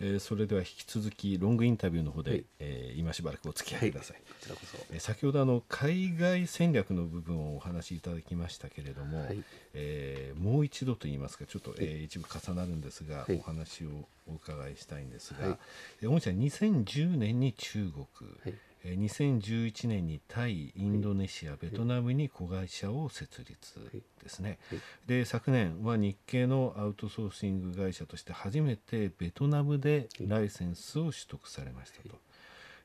えー、それでは引き続きロングインタビューの方で、はい、えー、今しばらくお付き合いください、はい、こちらこそ、えー、先ほどあの海外戦略の部分をお話しいただきましたけれども、はい、えー、もう一度といいますかちょっと、えー、一部重なるんですが、お話をお伺いしたいんですが、はい、御社2010年に中国、はい2011年にタイ、インドネシア、ベトナムに子会社を設立ですね、で昨年は日系のアウトソーシング会社として初めてベトナムでライセンスを取得されましたと、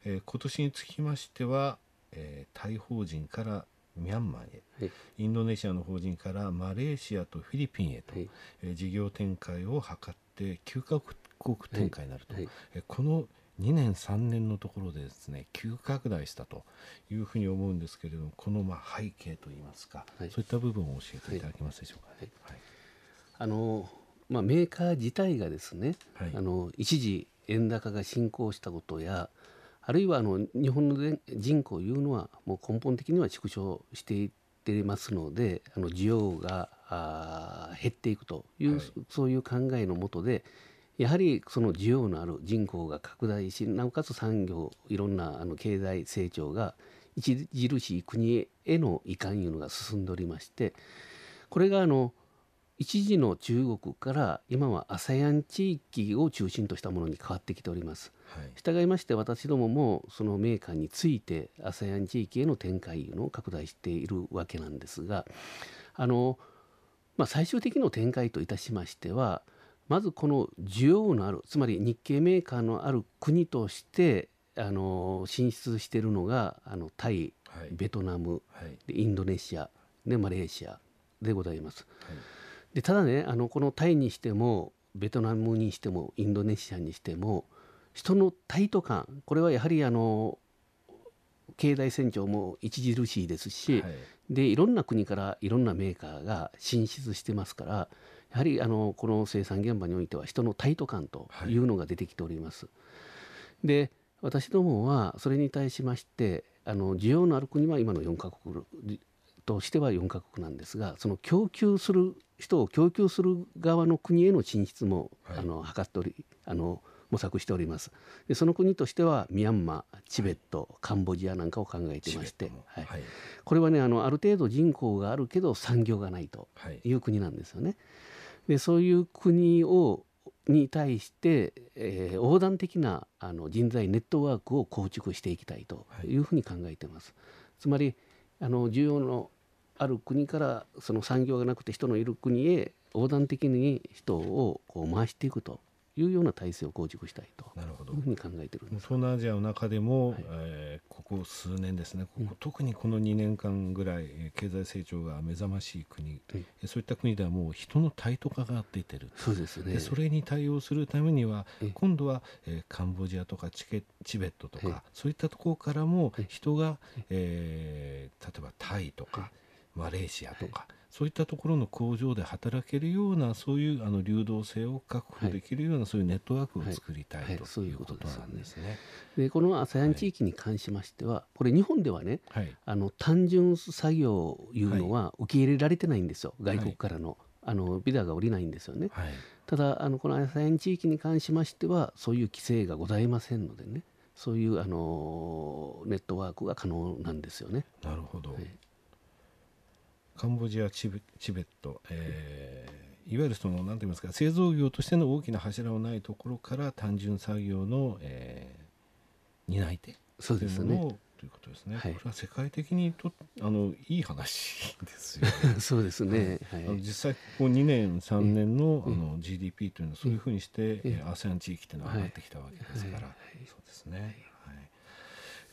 えー、今年につきましては、えー、タイ法人からミャンマーへ、インドネシアの法人からマレーシアとフィリピンへと、えー、事業展開を図って9カ国展開になると、えこの2年3年のところでですね急拡大したというふうに思うんですけれどもこのまあ背景といいますか、はい、そういった部分を教えていただけますでしょうか、はい。はい、あのまあ、メーカー自体がですね、あの一時円高が進行したことやあるいはあの日本の人口いうのはもう根本的には縮小していっていますのであの需要があ減っていくという、そういう考えのもとでやはりその需要のある人口が拡大しなおかつ産業いろんなあの経済成長が著しい国への移管いうのが進んでおりましてこれがあの一時の中国から今は ASEAN 地域を中心としたものに変わってきております。はい、従いまして私どももそのメーカーについて ASEAN 地域への展開のを拡大しているわけなんですがあの、まあ、最終的な展開といたしましてはまずこの需要のあるつまり日系メーカーのある国としてあの進出しているのがあのタイ、はい、ベトナム、はい、インドネシアでマレーシアでございます。はい、でただねあのこのタイにしてもベトナムにしてもインドネシアにしても人のタイト感これはやはりあの経済成長も著しいですし、はい、でいろんな国からいろんなメーカーが進出してますからやはりあのこの生産現場においては人のタイト感というのが出てきております。はい、で私どもはそれに対しましてあの需要のある国は今の4カ国としては4カ国なんですがその供給する人を供給する側の国への進出も、はい、あの図っておりあの模索しております。でその国としてはミャンマーチベット、はい、カンボジアなんかを考えていまして、はい、これはねあのある程度人口があるけど産業がないという国なんですよね。でそういう国をに対して、えー、横断的なあの人材ネットワークを構築していきたいとい。うふうに考えています。はい、つまりあの需要のある国からその産業がなくて人のいる国へ横断的に人をこう回していくというような体制を構築したいというふうに考えてるんです。東南アジアの中でも、はい、えー、ここ数年ですねここ、特にこの2年間ぐらい経済成長が目覚ましい国、はい、そういった国ではもう人のタイト化が出てる。そうですね。それに対応するためには今度は、えー、カンボジアとかチケチベットとか、そういったところからも人が、えー、例えばタイとか、マレーシアとか、そういったところの工場で働けるようなそういうあの流動性を確保できるような、そういうネットワークを作りたい、とい。うことなんです。ね。でこの ASEAN 地域に関しましては、これ日本ではね、あの単純作業いうのは受け入れられてないんですよ、外国からの。あのビザが下りないんですよね、ただあのこの ASEAN 地域に関しましてはそういう規制がございませんのでねそういうあのネットワークが可能なんですよね。なるほど、はいカンボジアチベチベット、えー、いわゆるその何て言いますか製造業としての大きな柱のないところから単純作業の、えー、担い手そうですね。ということですね、はい、これは世界的にとあのいい話 ですよ、ね、そうですね、はい、あの実際ここ2年3年の,、あの GDP というのはそういうふうにして、えー、ASEAN 地域というのは上がってきたわけですから、そうですね、はい。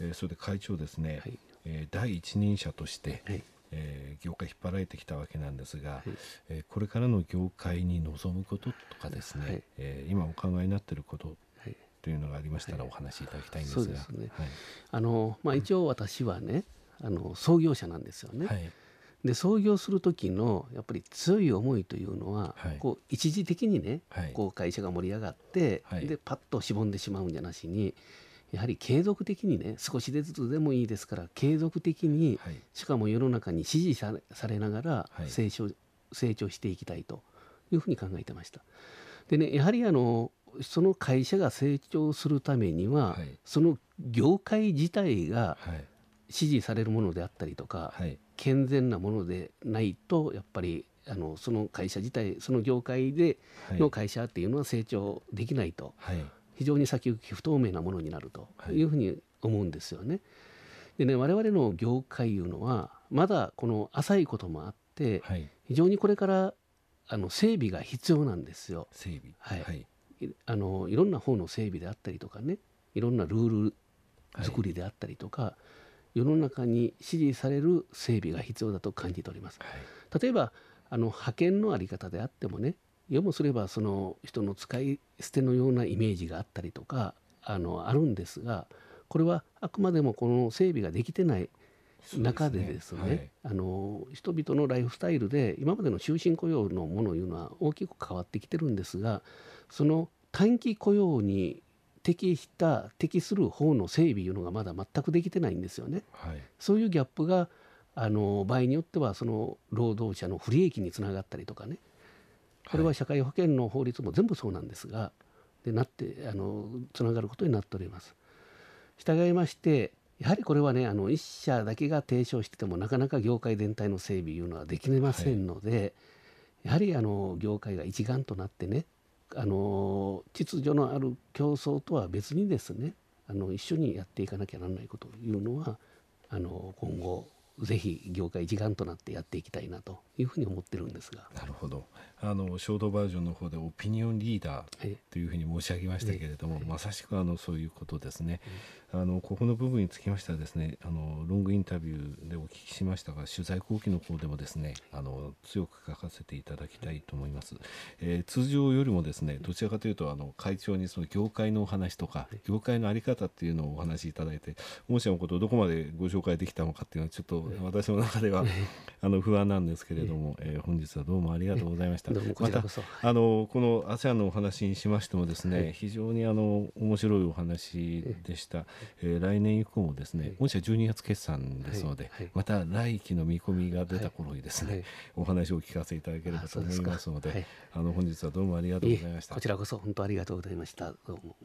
えー、それで会長ですね、はい、えー、第一人者として、はいえー、業界引っ張られてきたわけなんですが、はい、えー、これからの業界に望むこととかですね、はい、えー、今お考えになっていることというのがありましたらお話しいただきたいんですが、ね、あのまあ、一応私はねあの創業者なんですよね。で創業する時のやっぱり強い思いというのは、はい、こう一時的にね、はい、こう会社が盛り上がって、はい、でパッとしぼんでしまうんじゃなしにやはり継続的にね少しずつでもいいですから継続的に、はい、しかも世の中に支持されながら成長,、成長していきたいというふうに考えてました。でねやはりあのその会社が成長するためには、はい、その業界自体が支持されるものであったりとか、はい、健全なものでないとやっぱりあのその会社自体その業界での会社っていうのは成長できないと、はい、非常に先行き不透明なものになるというふうに思うんですよね。でね我々の業界いうのはまだこの浅いこともあって、はい、非常にこれからあの整備が必要なんですよ。整備はい、はい、あのいろんな方の整備であったりとかねいろんなルール作りであったりとか、はい、世の中に支持される整備が必要だと感じております。はい、例えばあの派遣の在り方であってもねよもすればその人の使い捨てのようなイメージがあったりとかあのあるんですがこれはあくまでもこの整備ができてない中でですね、ね。はい、あの人々のライフスタイルで今までの終身雇用のものいうのは大きく変わってきてるんですがその短期雇用に適した適する方の整備いうのがまだ全くできてないんですよね。はい、そういうギャップがあの場合によってはその労働者の不利益につながったりとかねこれは社会保険の法律も全部そうなんですがでなってあのつながることになっております。従いましてやはりこれはねあの1社だけが提唱しててもなかなか業界全体の整備いうのはできませんので、はい、やはりあの業界が一丸となってねあの秩序のある競争とは別にですねあの一緒にやっていかなきゃならないことというのはあの今後ぜひ業界一丸となってやっていきたいなというふうに思ってるんですが。なるほど。あのショートバージョンの方でオピニオンリーダーというふうに申し上げましたけれども、まさしくあのそういうことですね。あのここの部分につきましてはですね、あのロングインタビューでお聞きしましたが、取材後期の方でもですね、あの強く書かせていただきたいと思います。えー、通常よりもですね、どちらかというとあの会長にその業界のお話とか、業界の在り方っていうのをお話しいただいて、御社のことをどこまでご紹介できたのかっていうのはちょっと私の中では あの不安なんですけれども、えー、本日はどうもありがとうございました。またあのこの ASEAN のお話にしましてもですね、はい、非常にあの面白いお話でした。えー、来年以降もですね、御社12月決算ですので、また来期の見込みが出た頃にですね、お話を聞かせていただければと思いますので、あの本日はどうもありがとうございました。こちらこそ本当ありがとうございました。どうも。